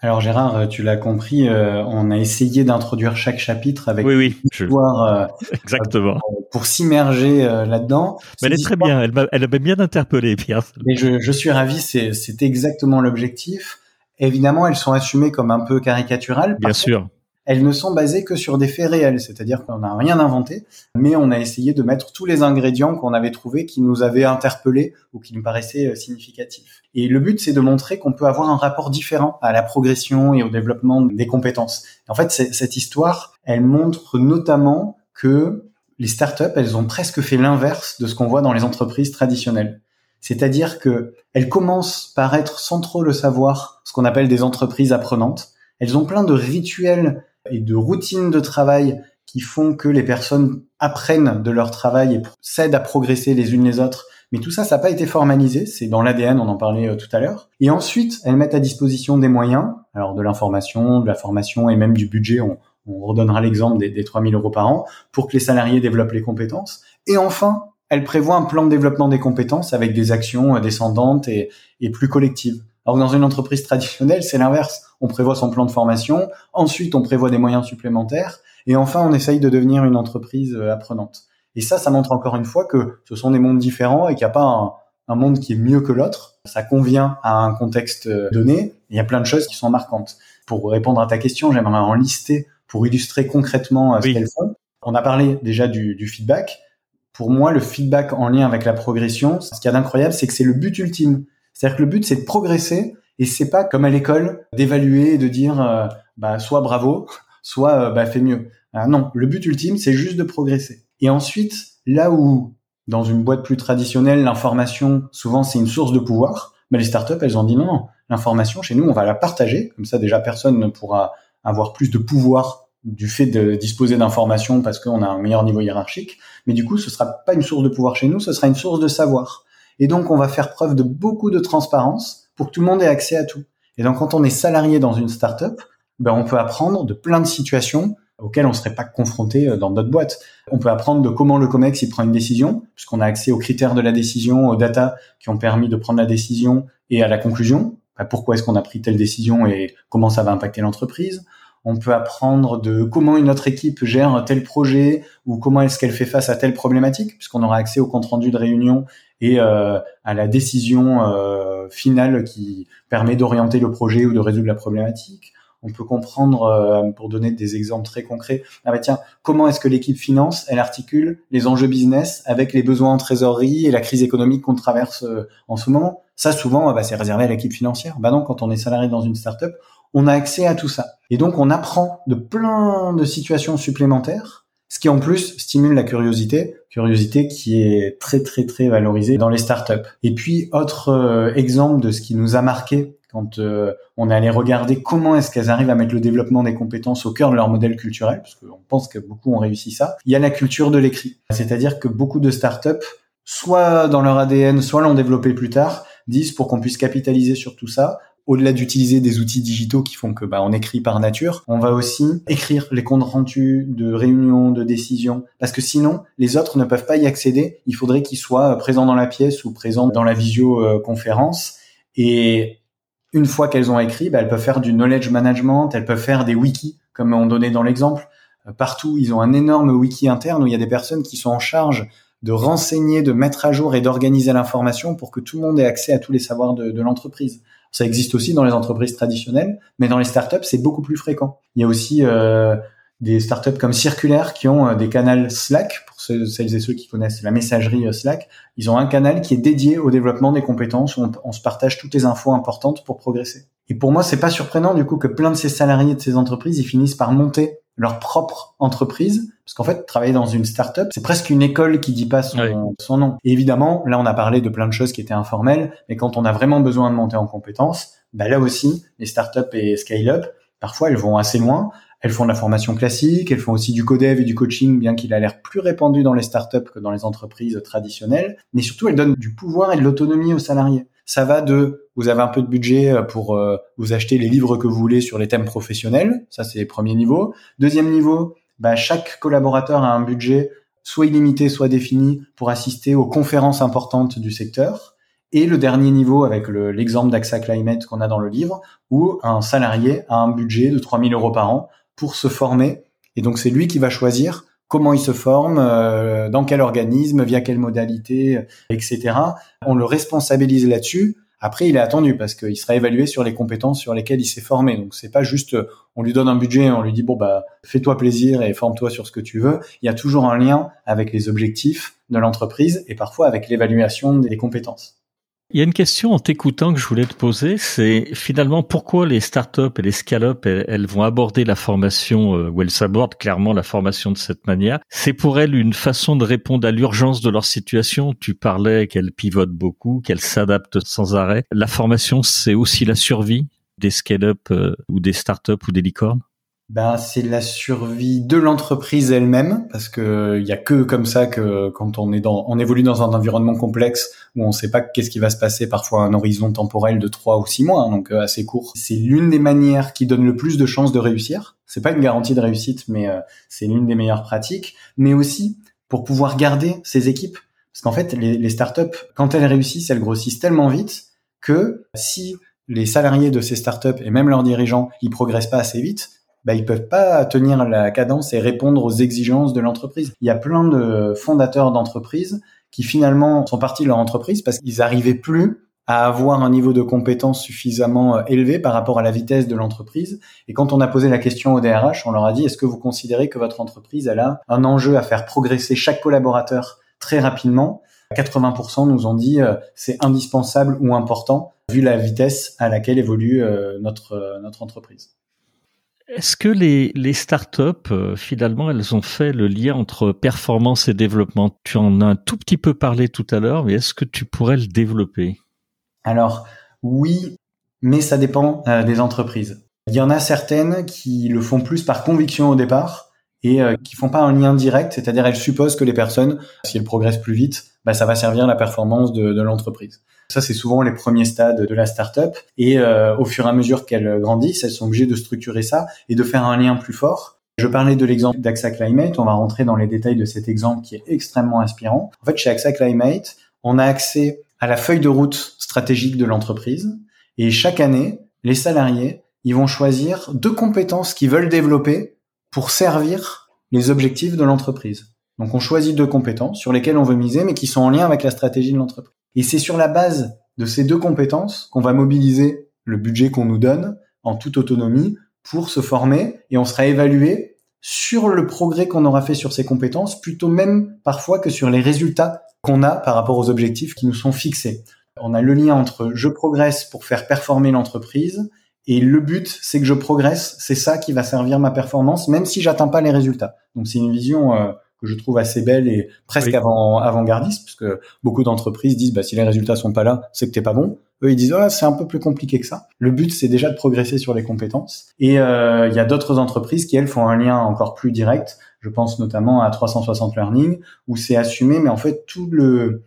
Alors Gérard, tu l'as compris, euh, on a essayé d'introduire chaque chapitre avec oui, oui, une histoire euh, exactement pour s'immerger euh, là-dedans. Mais elle est très bien, elle m'a, elle m'a bien interpellé, Pierre. Mais je, je suis ravi, c'est, c'est exactement l'objectif. Évidemment, elles sont assumées comme un peu caricaturales. Bien sûr elles ne sont basées que sur des faits réels, c'est-à-dire qu'on n'a rien inventé, mais on a essayé de mettre tous les ingrédients qu'on avait trouvés qui nous avaient interpellés ou qui nous paraissaient euh, significatifs. Et le but, c'est de montrer qu'on peut avoir un rapport différent à la progression et au développement des compétences. En fait, cette histoire, elle montre notamment que les startups, elles ont presque fait l'inverse de ce qu'on voit dans les entreprises traditionnelles. C'est-à-dire que elles commencent par être sans trop le savoir, ce qu'on appelle des entreprises apprenantes. Elles ont plein de rituels et de routines de travail qui font que les personnes apprennent de leur travail et s'aident à progresser les unes les autres. Mais tout ça, ça n'a pas été formalisé. C'est dans l'ADN, on en parlait euh, tout à l'heure. Et ensuite, elles mettent à disposition des moyens, alors de l'information, de la formation et même du budget. On, on redonnera l'exemple des, des 3000 euros par an pour que les salariés développent les compétences. Et enfin, elles prévoient un plan de développement des compétences avec des actions euh, descendantes et, et plus collectives. Alors dans une entreprise traditionnelle, c'est l'inverse. On prévoit son plan de formation, ensuite on prévoit des moyens supplémentaires, et enfin on essaye de devenir une entreprise euh, apprenante. Et ça, ça montre encore une fois que ce sont des mondes différents et qu'il n'y a pas un, monde qui est mieux que l'autre. Ça convient à un contexte euh, donné. Il y a plein de choses qui sont marquantes. Pour répondre à ta question, j'aimerais en lister pour illustrer concrètement euh, ce qu'elles font. On a parlé déjà du, du feedback. Pour moi, le feedback en lien avec la progression, ce qu'il y a d'incroyable, c'est que c'est le but ultime. C'est-à-dire que le but, c'est de progresser et c'est pas comme à l'école d'évaluer et de dire euh, bah soit bravo, soit euh, bah fais mieux. Ah, non, le but ultime, c'est juste de progresser. Et ensuite, là où dans une boîte plus traditionnelle, l'information souvent c'est une source de pouvoir, mais les startups elles ont dit non, non, l'information chez nous on va la partager, comme ça déjà personne ne pourra avoir plus de pouvoir du fait de disposer d'informations parce qu'on a un meilleur niveau hiérarchique, mais du coup ce sera pas une source de pouvoir chez nous, ce sera une source de savoir. Et donc, on va faire preuve de beaucoup de transparence pour que tout le monde ait accès à tout. Et donc, quand on est salarié dans une startup, ben, on peut apprendre de plein de situations auxquelles on ne serait pas confronté euh, dans d'autres boîtes. On peut apprendre de comment le COMEX il prend une décision, puisqu'on a accès aux critères de la décision, aux data qui ont permis de prendre la décision et à la conclusion. Ben, pourquoi est-ce qu'on a pris telle décision et comment ça va impacter l'entreprise? On peut apprendre de comment une autre équipe gère tel projet ou comment est-ce qu'elle fait face à telle problématique, puisqu'on aura accès au compte rendu de réunion et euh, à la décision euh, finale qui permet d'orienter le projet ou de résoudre la problématique. On peut comprendre, euh, pour donner des exemples très concrets, ah bah tiens, comment est-ce que l'équipe finance, elle articule les enjeux business avec les besoins en trésorerie et la crise économique qu'on traverse en ce moment? Ça, souvent, bah, c'est réservé à l'équipe financière. Bah non, quand on est salarié dans une startup, on a accès à tout ça. Et donc, on apprend de plein de situations supplémentaires, ce qui en plus stimule la curiosité, curiosité qui est très très très valorisée dans les startups. Et puis, autre euh, exemple de ce qui nous a marqué quand euh, on est allé regarder comment est-ce qu'elles arrivent à mettre le développement des compétences au cœur de leur modèle culturel, parce qu'on pense que beaucoup ont réussi ça, il y a la culture de l'écrit. C'est-à-dire que beaucoup de startups, soit dans leur ADN, soit l'ont développé plus tard, disent pour qu'on puisse capitaliser sur tout ça, au-delà d'utiliser des outils digitaux qui font que bah, on écrit par nature, on va aussi écrire les comptes rendus de réunions, de décisions, parce que sinon les autres ne peuvent pas y accéder. Il faudrait qu'ils soient présents dans la pièce ou présents dans la visioconférence. Et une fois qu'elles ont écrit, bah, elles peuvent faire du knowledge management, elles peuvent faire des wikis, comme on donnait dans l'exemple. Euh, partout, ils ont un énorme wiki interne où il y a des personnes qui sont en charge de renseigner, de mettre à jour et d'organiser l'information pour que tout le monde ait accès à tous les savoirs de, de l'entreprise. Ça existe aussi dans les entreprises traditionnelles, mais dans les startups, c'est beaucoup plus fréquent. Il y a aussi euh, des startups comme Circulaire qui ont euh, des canaux Slack, pour celles et ceux qui connaissent la messagerie euh, Slack. Ils ont un canal qui est dédié au développement des compétences, où on, on se partage toutes les infos importantes pour progresser. Et pour moi, c'est pas surprenant du coup que plein de ces salariés de ces entreprises, ils finissent par monter leur propre entreprise, parce qu'en fait, travailler dans une startup, c'est presque une école qui dit pas son, son, nom. Et évidemment, là, on a parlé de plein de choses qui étaient informelles, mais quand on a vraiment besoin de monter en compétences, bah là aussi, les startups et scale-up, parfois, elles vont assez loin. Elles font de la formation classique, elles font aussi du codev et du coaching, bien qu'il a l'air plus répandu dans les startups que dans les entreprises traditionnelles. Mais surtout, elles donnent du pouvoir et de l'autonomie aux salariés. Ça va de vous avez un peu de budget euh, pour euh, vous acheter les livres que vous voulez sur les thèmes professionnels. Ça, c'est le premier niveau. Deuxième niveau, bah, chaque collaborateur a un budget soit illimité, soit défini pour assister aux conférences importantes du secteur. Et le dernier niveau avec l'exemple d'AXA Climate qu'on a dans le livre, où un salarié a un budget de 3000 euros par an pour se former. Et donc c'est lui qui va choisir comment il se forme, euh, dans quel organisme, via quelle modalité, etc. On le responsabilise là-dessus. Après, il est attendu parce qu'il sera évalué sur les compétences sur lesquelles il s'est formé. Donc, c'est pas juste, on lui donne un budget, on lui dit bon bah fais-toi plaisir et forme-toi sur ce que tu veux. Il y a toujours un lien avec les objectifs de l'entreprise et parfois avec l'évaluation des compétences. Il y a une question en t'écoutant que je voulais te poser, c'est finalement pourquoi les startups et les scale-up, elles, vont aborder la formation, euh, ou elles s'abordent clairement la formation de cette manière. C'est pour elles une façon de répondre à l'urgence de leur situation. Tu parlais qu'elles pivotent beaucoup, qu'elles s'adaptent sans arrêt. La formation, c'est aussi la survie des scale-up euh, ou des startups ou des licornes? Ben, c'est la survie de l'entreprise elle-même, parce que il y a que comme ça que quand on est dans, on évolue dans un environnement complexe où on ne sait pas qu'est-ce qui va se passer, parfois un horizon temporel de trois ou six mois, hein, donc euh, assez court. C'est l'une des manières qui donne le plus de chances de réussir. C'est pas une garantie de réussite, mais euh, c'est l'une des meilleures pratiques. Mais aussi pour pouvoir garder ces équipes, parce qu'en fait, les, les startups, quand elles réussissent, elles grossissent tellement vite que si les salariés de ces startups et même leurs dirigeants, ils progressent pas assez vite, bah, ils peuvent pas tenir la cadence et répondre aux exigences de l'entreprise. Il y a plein de fondateurs d'entreprises qui finalement sont partis de leur entreprise parce qu'ils n'arrivaient plus à avoir un niveau de compétence suffisamment euh, élevé par rapport à la vitesse de l'entreprise. Et quand on a posé la question au DRH, on leur a dit, est-ce que vous considérez que votre entreprise elle a un enjeu à faire progresser chaque collaborateur très rapidement? 80% nous ont dit euh, c'est indispensable ou important vu la vitesse à laquelle évolue euh, notre, notre entreprise. Est-ce que les, les startups, euh, finalement, elles ont fait le lien entre performance et développement? Tu en as un tout petit peu parlé tout à l'heure, mais est-ce que tu pourrais le développer? Alors, oui, mais ça dépend euh, des entreprises. Il y en a certaines qui le font plus par conviction au départ et euh, qui font pas un lien direct, c'est-à-dire elles supposent que les personnes, si elles progressent plus vite, bah, ça va servir la performance de, de l'entreprise. Ça, c'est souvent les premiers stades de la startup. Et euh, au fur et à mesure qu'elles grandissent, elles sont obligées de structurer ça et de faire un lien plus fort. Je parlais de l'exemple d'AXA Climate. On va rentrer dans les détails de cet exemple qui est extrêmement inspirant. En fait, chez AXA Climate, on a accès à la feuille de route stratégique de l'entreprise. Et chaque année, les salariés, ils vont choisir deux compétences qu'ils veulent développer pour servir les objectifs de l'entreprise. Donc on choisit deux compétences sur lesquelles on veut miser, mais qui sont en lien avec la stratégie de l'entreprise. Et c'est sur la base de ces deux compétences qu'on va mobiliser le budget qu'on nous donne en toute autonomie pour se former et on sera évalué sur le progrès qu'on aura fait sur ces compétences, plutôt même parfois que sur les résultats qu'on a par rapport aux objectifs qui nous sont fixés. On a le lien entre je progresse pour faire performer l'entreprise et le but, c'est que je progresse, c'est ça qui va servir ma performance, même si j'atteins pas les résultats. Donc c'est une vision euh, que je trouve assez belle et presque avant avant-gardiste, parce que beaucoup d'entreprises disent bah si les résultats sont pas là, c'est que t'es pas bon. Eux ils disent oh, c'est un peu plus compliqué que ça. Le but c'est déjà de progresser sur les compétences. Et euh, il y a d'autres entreprises qui elles font un lien encore plus direct. Je pense notamment à 360 Learning où c'est assumé, mais en fait tout le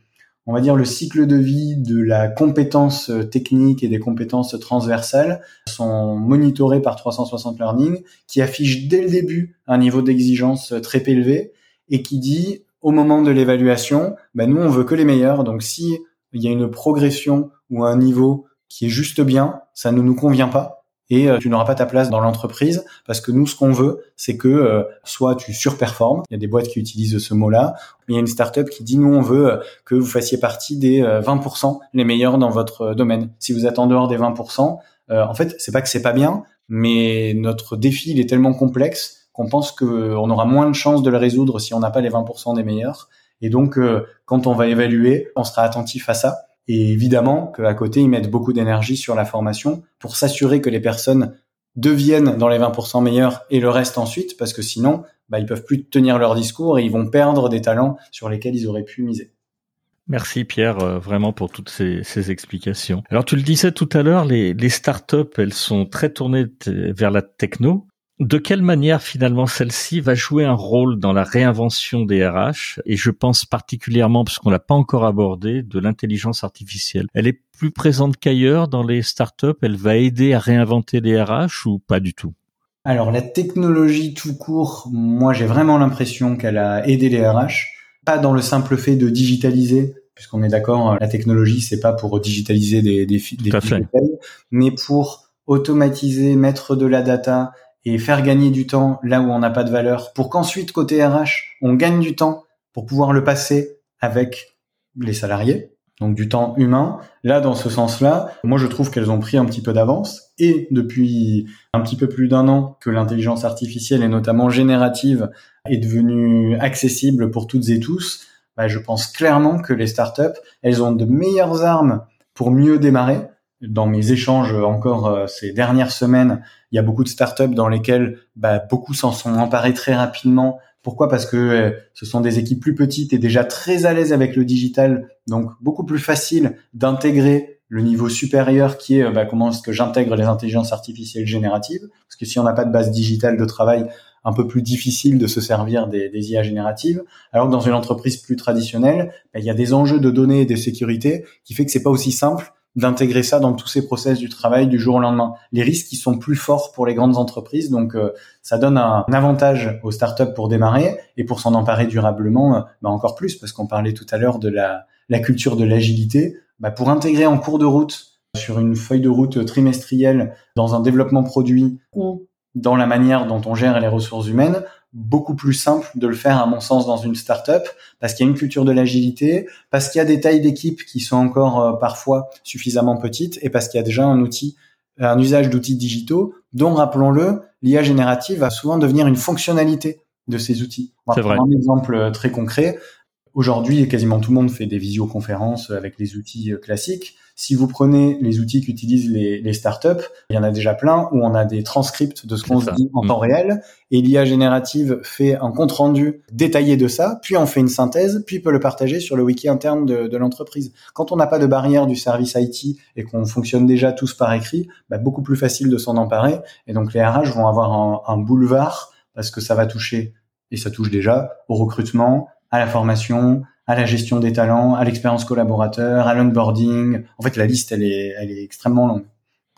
on va dire le cycle de vie de la compétence technique et des compétences transversales sont monitorés par 360 Learning qui affiche dès le début un niveau d'exigence très élevé et qui dit au moment de l'évaluation, ben nous on veut que les meilleurs. Donc si il y a une progression ou un niveau qui est juste bien, ça ne nous convient pas et euh, tu n'auras pas ta place dans l'entreprise parce que nous ce qu'on veut c'est que euh, soit tu surperformes, il y a des boîtes qui utilisent ce mot-là, il y a une startup qui dit nous on veut euh, que vous fassiez partie des 20% les meilleurs dans votre domaine. Si vous êtes en dehors des 20%, en fait, c'est pas que c'est pas bien, mais notre défi il est tellement complexe qu'on pense qu'on aura moins de chances de le résoudre si on n'a pas les 20% des meilleurs. Et donc, euh, quand on va évaluer, on sera attentif à ça. Et évidemment qu'à côté, ils mettent beaucoup d'énergie sur la formation pour s'assurer que les personnes deviennent dans les 20% meilleurs et le reste ensuite, parce que sinon, bah, ils peuvent plus tenir leur discours et ils vont perdre des talents sur lesquels ils auraient pu miser. Merci Pierre, euh, vraiment pour toutes ces, explications. Alors tu le disais tout à l'heure, les, les startups, elles sont très tournées vers la techno. De quelle manière finalement celle-ci va jouer un rôle dans la réinvention des RH Et je pense particulièrement, parce qu'on l'a pas encore abordé, de l'intelligence artificielle. Elle est plus présente qu'ailleurs dans les startups? Elle va aider à réinventer les RH ou pas du tout? Alors la technologie tout court, moi j'ai vraiment l'impression qu'elle a aidé les RH. Pas dans le simple fait de digitaliser puisqu'on est d'accord, la technologie, c'est pas pour digitaliser des, des, des, mais pour automatiser, mettre de la data et faire gagner du temps là où on n'a pas de valeur, pour qu'ensuite, côté RH, on gagne du temps pour pouvoir le passer avec les salariés, donc du temps humain. Là, dans ce sens-là, moi, je trouve qu'elles ont pris un petit peu d'avance. Et depuis un petit peu plus d'un an que l'intelligence artificielle, et notamment générative, est devenue accessible pour toutes et tous, bah, je pense clairement que les startups, elles ont de meilleures armes pour mieux démarrer. Dans mes échanges encore euh, ces dernières semaines, il y a beaucoup de startups dans lesquelles bah, beaucoup s'en sont emparés très rapidement. Pourquoi? Parce que euh, ce sont des équipes plus petites et déjà très à l'aise avec le digital, donc beaucoup plus facile d'intégrer le niveau supérieur qui est bah, comment est-ce que j'intègre les intelligences artificielles génératives? Parce que si on n'a pas de base digitale de travail, un peu plus difficile de se servir des, des IA génératives. Alors que dans une entreprise plus traditionnelle, bah, il y a des enjeux de données et de sécurité qui fait que c'est pas aussi simple d'intégrer ça dans tous ces process du travail du jour au lendemain. Les risques qui sont plus forts pour les grandes entreprises, donc euh, ça donne un, avantage aux startups pour démarrer et pour s'en emparer durablement, euh, bah encore plus parce qu'on parlait tout à l'heure de la, la culture de l'agilité. Bah pour intégrer en cours de route sur une feuille de route trimestrielle dans un développement produit ou dans la manière dont on gère les ressources humaines, beaucoup plus simple de le faire à mon sens dans une startup parce qu'il y a une culture de l'agilité, parce qu'il y a des tailles d'équipe qui sont encore euh, parfois suffisamment petites et parce qu'il y a déjà un outil un usage d'outils digitaux dont rappelons-le, l'IA générative va souvent devenir une fonctionnalité de ces outils. On va prendre un exemple euh, très concret. Aujourd'hui, quasiment tout le monde fait des visioconférences avec les outils euh, classiques. Si vous prenez les outils qu'utilisent les, les, startups, il y en a déjà plein où on a des transcripts de ce qu'on se dit en temps mm. réel et l'IA générative fait un compte rendu détaillé de ça, puis on fait une synthèse, puis peut le partager sur le wiki interne de, de l'entreprise. Quand on n'a pas de barrière du service IT et qu'on fonctionne déjà tous par écrit, bah beaucoup plus facile de s'en emparer et donc les RH vont avoir un, un boulevard parce que ça va toucher et ça touche déjà au recrutement, à la formation, à la gestion des talents, à l'expérience collaborateur, à l'onboarding. En fait, la liste, elle est, elle est extrêmement longue.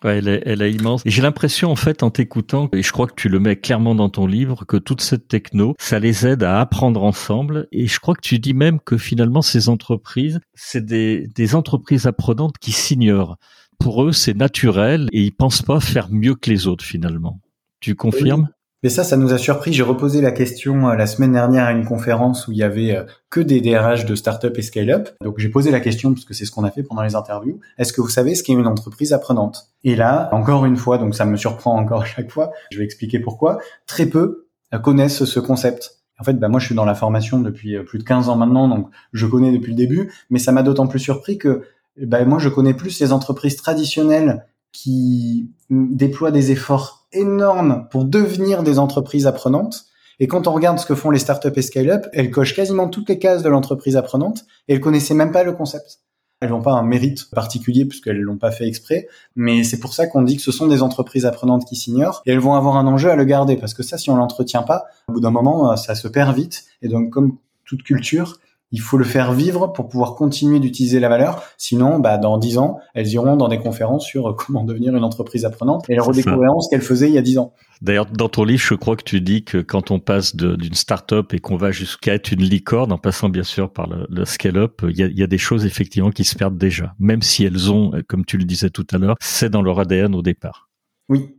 Ouais, elle est, elle est immense. Et j'ai l'impression, en fait, en t'écoutant, et je crois que tu le mets clairement dans ton livre, que toute cette techno, ça les aide à apprendre ensemble. Et je crois que tu dis même que finalement, ces entreprises, c'est des, des entreprises apprenantes qui s'ignorent. Pour eux, c'est naturel et ils pensent pas faire mieux que les autres, finalement. Tu confirmes? Mais ça, ça nous a surpris. J'ai reposé la question euh, la semaine dernière à une conférence où il y avait euh, que des DRH de start-up et scale-up. Donc j'ai posé la question parce que c'est ce qu'on a fait pendant les interviews. Est-ce que vous savez ce qu'est une entreprise apprenante? Et là, encore une fois, donc ça me surprend encore chaque fois. Je vais expliquer pourquoi. Très peu euh, connaissent ce concept. En fait, bah, moi, je suis dans la formation depuis plus de 15 ans maintenant, donc je connais depuis le début. Mais ça m'a d'autant plus surpris que bah, moi, je connais plus les entreprises traditionnelles qui déploient des efforts énormes pour devenir des entreprises apprenantes. Et quand on regarde ce que font les startups et scale-up, elles cochent quasiment toutes les cases de l'entreprise apprenante et elles connaissaient même pas le concept. Elles n'ont pas un mérite particulier puisqu'elles l'ont pas fait exprès, mais c'est pour ça qu'on dit que ce sont des entreprises apprenantes qui s'ignorent et elles vont avoir un enjeu à le garder parce que ça, si on l'entretient pas, au bout d'un moment, ça se perd vite. Et donc, comme toute culture, il faut le faire vivre pour pouvoir continuer d'utiliser la valeur. Sinon, bah, dans dix ans, elles iront dans des conférences sur comment devenir une entreprise apprenante et elles redécouvriront ce qu'elles faisaient il y a dix ans. D'ailleurs, dans ton livre, je crois que tu dis que quand on passe d'une start-up et qu'on va jusqu'à être une licorne, en passant bien sûr par le, scale-up, il y a, y a, des choses effectivement qui se perdent déjà, même si elles ont, comme tu le disais tout à l'heure, c'est dans leur ADN au départ. Oui.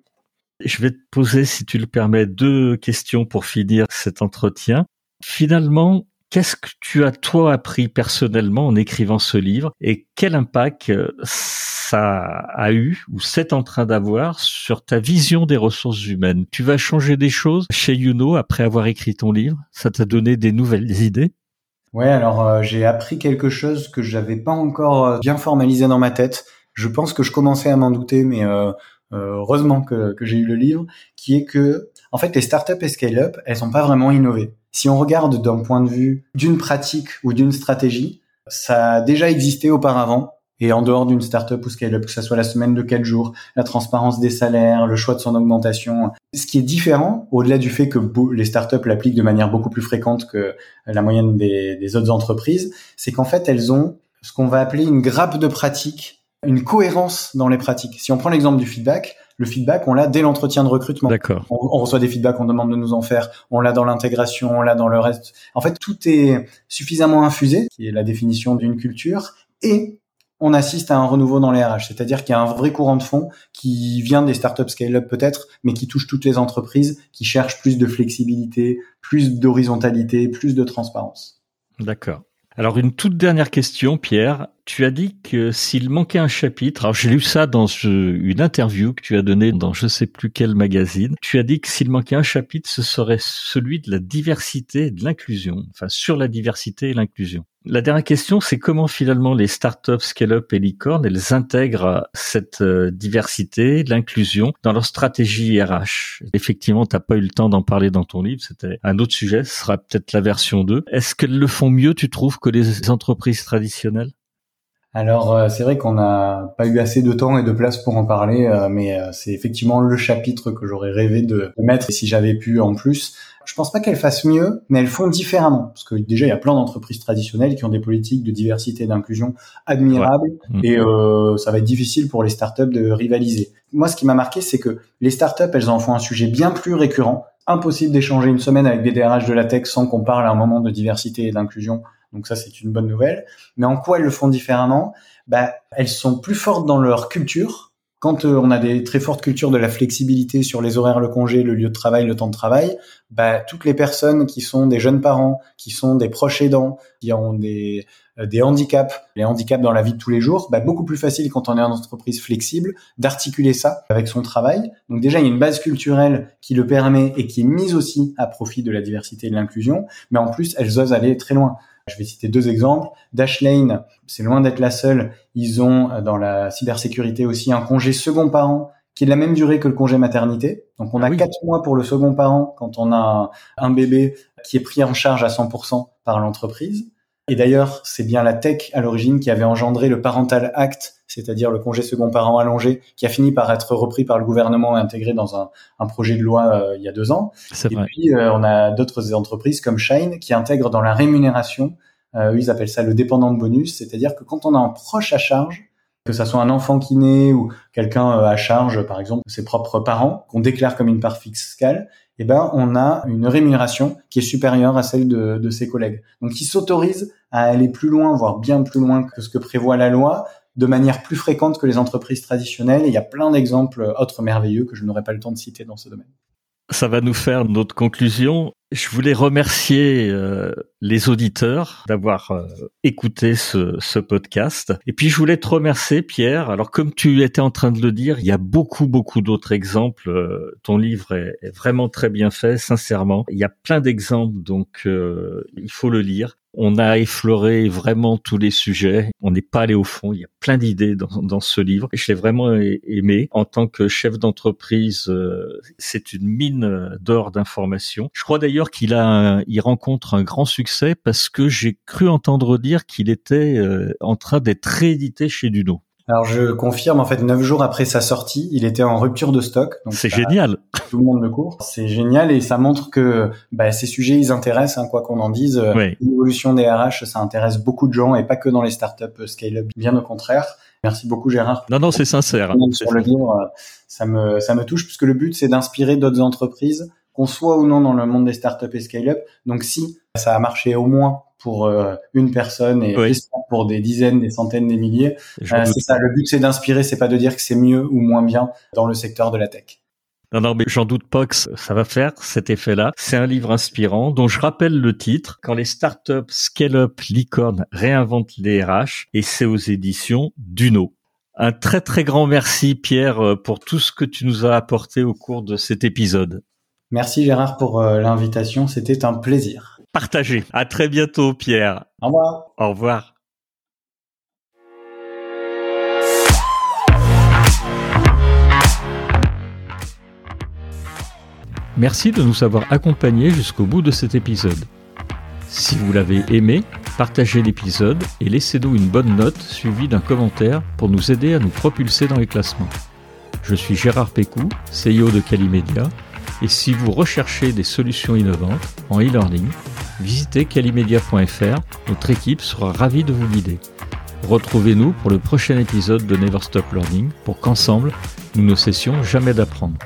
Je vais te poser, si tu le permets, deux questions pour finir cet entretien. Finalement, Qu'est-ce que tu as toi appris personnellement en écrivant ce livre et quel impact euh, ça a eu ou c'est en train d'avoir sur ta vision des ressources humaines? Tu vas changer des choses chez Youno après avoir écrit ton livre? Ça t'a donné des nouvelles idées? Ouais, alors euh, j'ai appris quelque chose que j'avais pas encore euh, bien formalisé dans ma tête. Je pense que je commençais à m'en douter, mais heureusement que, j'ai eu le livre, qui est que en fait les startups et scale-up, elles sont pas vraiment innovées. Si on regarde d'un point de vue d'une pratique ou d'une stratégie, ça a déjà existé auparavant et en dehors d'une startup ou scale-up, que ce soit la semaine de quel jours, la transparence des salaires, le choix de son augmentation. Ce qui est différent, au-delà du fait que les startups l'appliquent de manière beaucoup plus fréquente que la moyenne des, des autres entreprises, c'est qu'en fait, elles ont ce qu'on va appeler une grappe de pratiques, une cohérence dans les pratiques. Si on prend l'exemple du feedback, le feedback, on l'a dès l'entretien de recrutement. D'accord. On, on, reçoit des feedbacks, on demande de nous en faire, on l'a dans l'intégration, on l'a dans le reste. En fait, tout est suffisamment infusé, qui est la définition d'une culture, et on assiste à un renouveau dans les RH, c'est-à-dire qu'il y a un vrai courant de fond qui vient des startups scale-up peut-être, mais qui touche toutes les entreprises, qui cherchent plus de flexibilité, plus d'horizontalité, plus de transparence. D'accord. Alors une toute dernière question, Pierre. Tu as dit que s'il manquait un chapitre, alors j'ai lu ça dans une interview que tu as donnée dans je sais plus quel magazine. Tu as dit que s'il manquait un chapitre, ce serait celui de la diversité et de l'inclusion, enfin sur la diversité et l'inclusion. La dernière question, c'est comment finalement les startups scale-up et licorne, elles intègrent cette euh, diversité, l'inclusion dans leur stratégie RH. Effectivement, tu n'as pas eu le temps d'en parler dans ton livre, c'était un autre sujet, ce sera peut-être la version 2. Est-ce qu'elles le font mieux, tu trouves, que les entreprises traditionnelles? Alors euh, c'est vrai qu'on n'a pas eu assez de temps et de place pour en parler, euh, mais c'est effectivement le chapitre que j'aurais rêvé de, mettre si j'avais pu en plus. Je pense pas qu'elles fassent mieux, mais elles font différemment. Parce que déjà, il y a plein d'entreprises traditionnelles qui ont des politiques de diversité et d'inclusion admirables, mmh. et euh, ça va être difficile pour les startups de rivaliser. Moi, ce qui m'a marqué, c'est que les startups, elles en font un sujet bien plus récurrent. Impossible d'échanger une semaine avec des DRH de la tech sans qu'on parle à un moment de diversité et d'inclusion. Donc ça, c'est une bonne nouvelle. Mais en quoi elles le font différemment? Bah, Elles sont plus fortes dans leur culture, quand euh, on a des très fortes cultures de la flexibilité sur les horaires, le congé, le lieu de travail, le temps de travail, bah, toutes les personnes qui sont des jeunes parents, qui sont des proches aidants, qui ont des, euh, des handicaps, les handicaps dans la vie de tous les jours, bah, beaucoup plus facile quand on est en entreprise flexible d'articuler ça avec son travail. Donc déjà, il y a une base culturelle qui le permet et qui est mise aussi à profit de la diversité et de l'inclusion, mais en plus, elles osent aller très loin. Je vais citer deux exemples. Dashlane, c'est loin d'être la seule. Ils ont euh, dans la cybersécurité aussi un congé second parent qui est de la même durée que le congé maternité. Donc on ah a quatre mois pour le second parent quand on a un, bébé qui est pris en charge à 100% par l'entreprise. Et d'ailleurs, c'est bien la tech à l'origine qui avait engendré le Parental Act, c'est-à-dire le congé second parent allongé, qui a fini par être repris par le gouvernement et intégré dans un, un projet de loi euh, il y a deux ans. Et puis, euh, on a d'autres entreprises comme Shine qui intègrent dans la rémunération, euh, ils appellent ça le dépendant de bonus, c'est-à-dire que quand on a un proche à charge, que ça soit un enfant qui naît ou quelqu'un à charge, par exemple, ses propres parents, qu'on déclare comme une part fiscale, eh ben, on a une rémunération qui est supérieure à celle de, de ses collègues. Donc, ils s'autorisent à aller plus loin, voire bien plus loin que ce que prévoit la loi, de manière plus fréquente que les entreprises traditionnelles. Et il y a plein d'exemples autres merveilleux que je n'aurai pas le temps de citer dans ce domaine. Ça va nous faire notre conclusion. Je voulais remercier euh, les auditeurs d'avoir euh, écouté ce, ce, podcast. Et puis je voulais te remercier, Pierre. Alors comme tu étais en train de le dire, il y a beaucoup, beaucoup d'autres exemples. Euh, ton livre est, est, vraiment très bien fait, sincèrement. Il y a plein d'exemples, donc il faut le lire. On a effleuré vraiment tous les sujets. On n'est pas allé au fond. Il y a plein d'idées dans, dans, ce livre. Je l'ai vraiment aimé. En tant que chef d'entreprise, euh, c'est une mine d'or d'informations. Je crois d'ailleurs qu'il a, il rencontre un grand succès parce que j'ai cru entendre dire qu'il était euh, en train d'être réédité chez Duno. Alors je confirme, en fait, neuf jours après sa sortie, il était en rupture de stock. C'est génial. Tout le monde le court. C'est génial et ça montre que bah, ces sujets, ils intéressent, hein, quoi qu'on en dise. L'évolution des RH, ça intéresse beaucoup de gens et pas que dans les startups euh, scale-up, bien au contraire. Merci beaucoup Gérard. Non, non, c'est sincère. Sur le livre, euh, ça me, ça me touche puisque le but, c'est d'inspirer d'autres entreprises, qu'on soit ou non dans le monde des startups et scale-up. Donc si ça a marché au moins pour euh, une personne et pour des dizaines, des centaines, des milliers. Euh, c'est ça. Le but, c'est d'inspirer, c'est pas de dire que c'est mieux ou moins bien dans le secteur de la tech. Non, non, mais j'en doute pas que ça va faire cet effet-là. C'est un livre inspirant dont je rappelle le titre, Quand les startups scale-up licorne réinventent les RH, et c'est aux éditions Duno. Un très très grand merci Pierre euh, pour tout ce que tu nous as apporté au cours de cet épisode. Merci Gérard pour l'invitation, c'était un plaisir partagé. À très bientôt, Pierre. Au revoir. Au revoir. Merci de nous avoir accompagnés jusqu'au bout de cet épisode. Si vous l'avez aimé, partagez l'épisode et laissez-nous une bonne note suivie d'un commentaire pour nous aider à nous propulser dans les classements. Je suis Gérard Pécou, CEO de Calimedia, et si vous recherchez des solutions innovantes en e-learning, visitez calimedia.fr, notre équipe sera ravie de vous guider. Retrouvez-nous pour le prochain épisode de Never Stop Learning pour qu'ensemble, Nous ne cessions jamais d'apprendre.